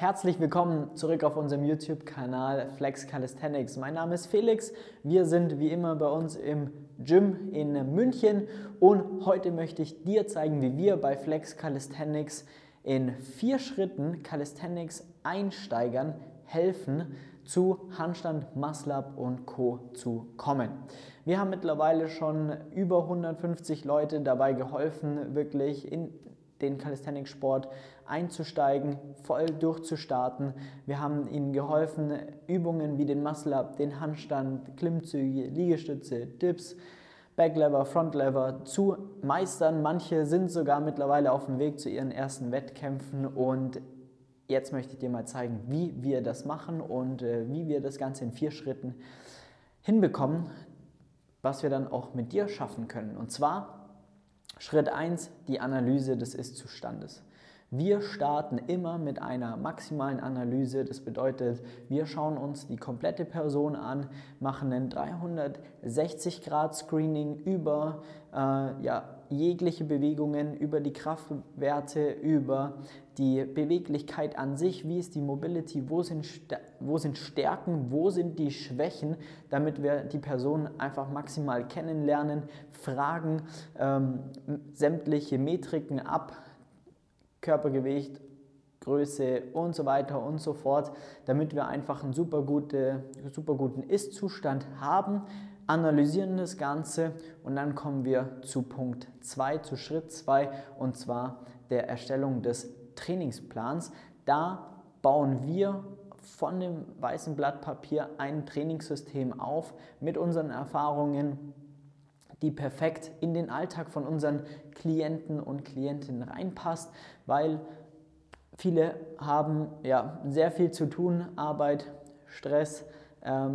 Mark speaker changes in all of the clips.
Speaker 1: Herzlich willkommen zurück auf unserem YouTube-Kanal Flex Calisthenics. Mein Name ist Felix. Wir sind wie immer bei uns im Gym in München und heute möchte ich dir zeigen, wie wir bei Flex Calisthenics in vier Schritten Calisthenics Einsteigern helfen, zu Handstand, Muscle-Up und Co. zu kommen. Wir haben mittlerweile schon über 150 Leute dabei geholfen, wirklich in den Calisthenics-Sport einzusteigen, voll durchzustarten. Wir haben ihnen geholfen, Übungen wie den Muscle-Up, den Handstand, Klimmzüge, Liegestütze, Dips, Backlever, Frontlever zu meistern. Manche sind sogar mittlerweile auf dem Weg zu ihren ersten Wettkämpfen und Jetzt möchte ich dir mal zeigen, wie wir das machen und äh, wie wir das Ganze in vier Schritten hinbekommen, was wir dann auch mit dir schaffen können. Und zwar Schritt 1, die Analyse des Ist-Zustandes. Wir starten immer mit einer maximalen Analyse. Das bedeutet, wir schauen uns die komplette Person an, machen ein 360-Grad-Screening über äh, ja, jegliche Bewegungen, über die Kraftwerte, über die Beweglichkeit an sich, wie ist die Mobility, wo sind, wo sind Stärken, wo sind die Schwächen, damit wir die Person einfach maximal kennenlernen, fragen ähm, sämtliche Metriken ab, Körpergewicht, Größe und so weiter und so fort, damit wir einfach einen super, gute, super guten Ist-Zustand haben, analysieren das Ganze und dann kommen wir zu Punkt 2, zu Schritt 2 und zwar der Erstellung des Trainingsplans. Da bauen wir von dem weißen Blatt Papier ein Trainingssystem auf mit unseren Erfahrungen, die perfekt in den Alltag von unseren Klienten und Klientinnen reinpasst, weil viele haben ja sehr viel zu tun, Arbeit, Stress,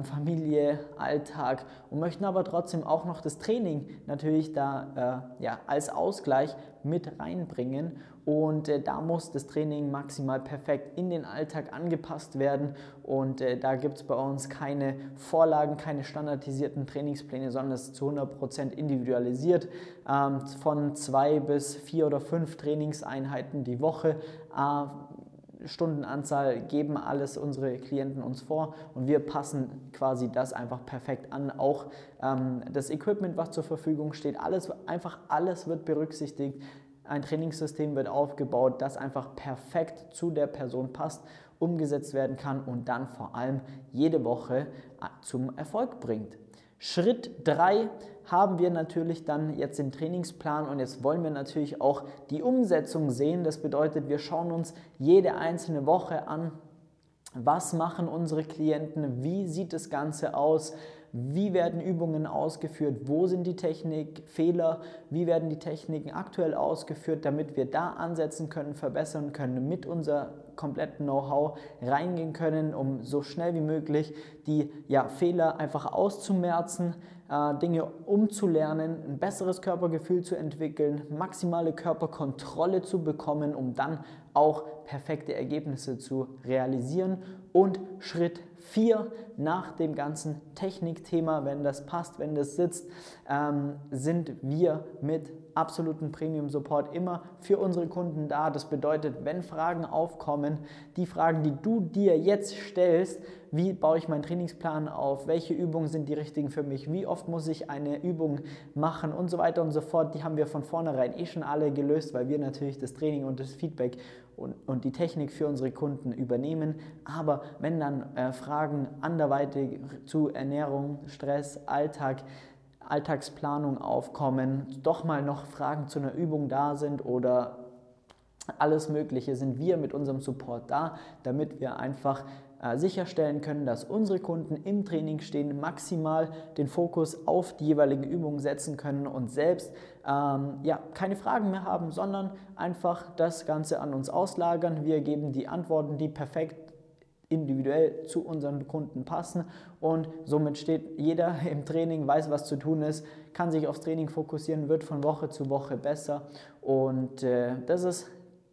Speaker 1: Familie, Alltag und möchten aber trotzdem auch noch das Training natürlich da äh, ja, als Ausgleich mit reinbringen. Und äh, da muss das Training maximal perfekt in den Alltag angepasst werden. Und äh, da gibt es bei uns keine Vorlagen, keine standardisierten Trainingspläne, sondern es ist zu 100% individualisiert. Ähm, von zwei bis vier oder fünf Trainingseinheiten die Woche äh, Stundenanzahl geben alles unsere Klienten uns vor und wir passen quasi das einfach perfekt an. Auch ähm, das Equipment, was zur Verfügung steht, alles, einfach alles wird berücksichtigt. Ein Trainingssystem wird aufgebaut, das einfach perfekt zu der Person passt, umgesetzt werden kann und dann vor allem jede Woche äh, zum Erfolg bringt. Schritt 3 haben wir natürlich dann jetzt den Trainingsplan und jetzt wollen wir natürlich auch die Umsetzung sehen. Das bedeutet, wir schauen uns jede einzelne Woche an, was machen unsere Klienten, wie sieht das Ganze aus, wie werden Übungen ausgeführt, wo sind die Technikfehler, wie werden die Techniken aktuell ausgeführt, damit wir da ansetzen können, verbessern können, mit unser kompletten Know-how reingehen können, um so schnell wie möglich die ja, Fehler einfach auszumerzen, äh, Dinge umzulernen, ein besseres Körpergefühl zu entwickeln, maximale Körperkontrolle zu bekommen, um dann auch perfekte Ergebnisse zu realisieren. Und Schritt 4 nach dem ganzen Technikthema, wenn das passt, wenn das sitzt, ähm, sind wir mit absoluten Premium-Support immer für unsere Kunden da. Das bedeutet, wenn Fragen aufkommen, die Fragen, die du dir jetzt stellst, wie baue ich meinen Trainingsplan auf, welche Übungen sind die richtigen für mich, wie oft muss ich eine Übung machen und so weiter und so fort, die haben wir von vornherein eh schon alle gelöst, weil wir natürlich das Training und das Feedback und, und die Technik für unsere Kunden übernehmen. Aber wenn dann äh, Fragen anderweitig zu Ernährung, Stress, Alltag, Alltagsplanung aufkommen, doch mal noch Fragen zu einer Übung da sind oder alles Mögliche, sind wir mit unserem Support da, damit wir einfach äh, sicherstellen können, dass unsere Kunden im Training stehen, maximal den Fokus auf die jeweiligen Übungen setzen können und selbst ähm, ja, keine Fragen mehr haben, sondern einfach das Ganze an uns auslagern. Wir geben die Antworten, die perfekt individuell zu unseren Kunden passen. Und somit steht jeder im Training, weiß, was zu tun ist, kann sich aufs Training fokussieren, wird von Woche zu Woche besser. Und äh, das ist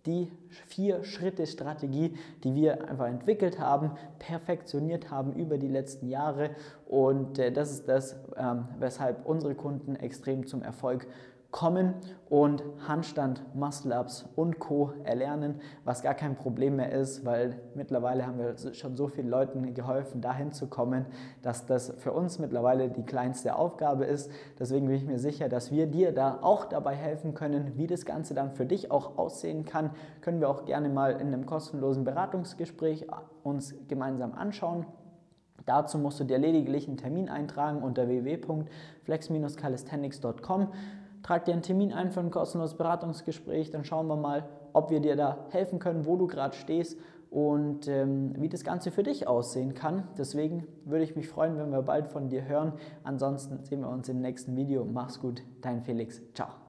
Speaker 1: die vier Schritte Strategie, die wir einfach entwickelt haben, perfektioniert haben über die letzten Jahre. Und äh, das ist das, ähm, weshalb unsere Kunden extrem zum Erfolg kommen und Handstand, Muscle-Ups und Co. erlernen, was gar kein Problem mehr ist, weil mittlerweile haben wir schon so vielen Leuten geholfen, dahin zu kommen, dass das für uns mittlerweile die kleinste Aufgabe ist. Deswegen bin ich mir sicher, dass wir dir da auch dabei helfen können, wie das Ganze dann für dich auch aussehen kann. Können wir auch gerne mal in einem kostenlosen Beratungsgespräch uns gemeinsam anschauen. Dazu musst du dir lediglich einen Termin eintragen unter www.flex-calisthenics.com. Trag dir einen Termin ein für ein kostenloses Beratungsgespräch, dann schauen wir mal, ob wir dir da helfen können, wo du gerade stehst und ähm, wie das Ganze für dich aussehen kann. Deswegen würde ich mich freuen, wenn wir bald von dir hören. Ansonsten sehen wir uns im nächsten Video. Mach's gut, dein Felix. Ciao.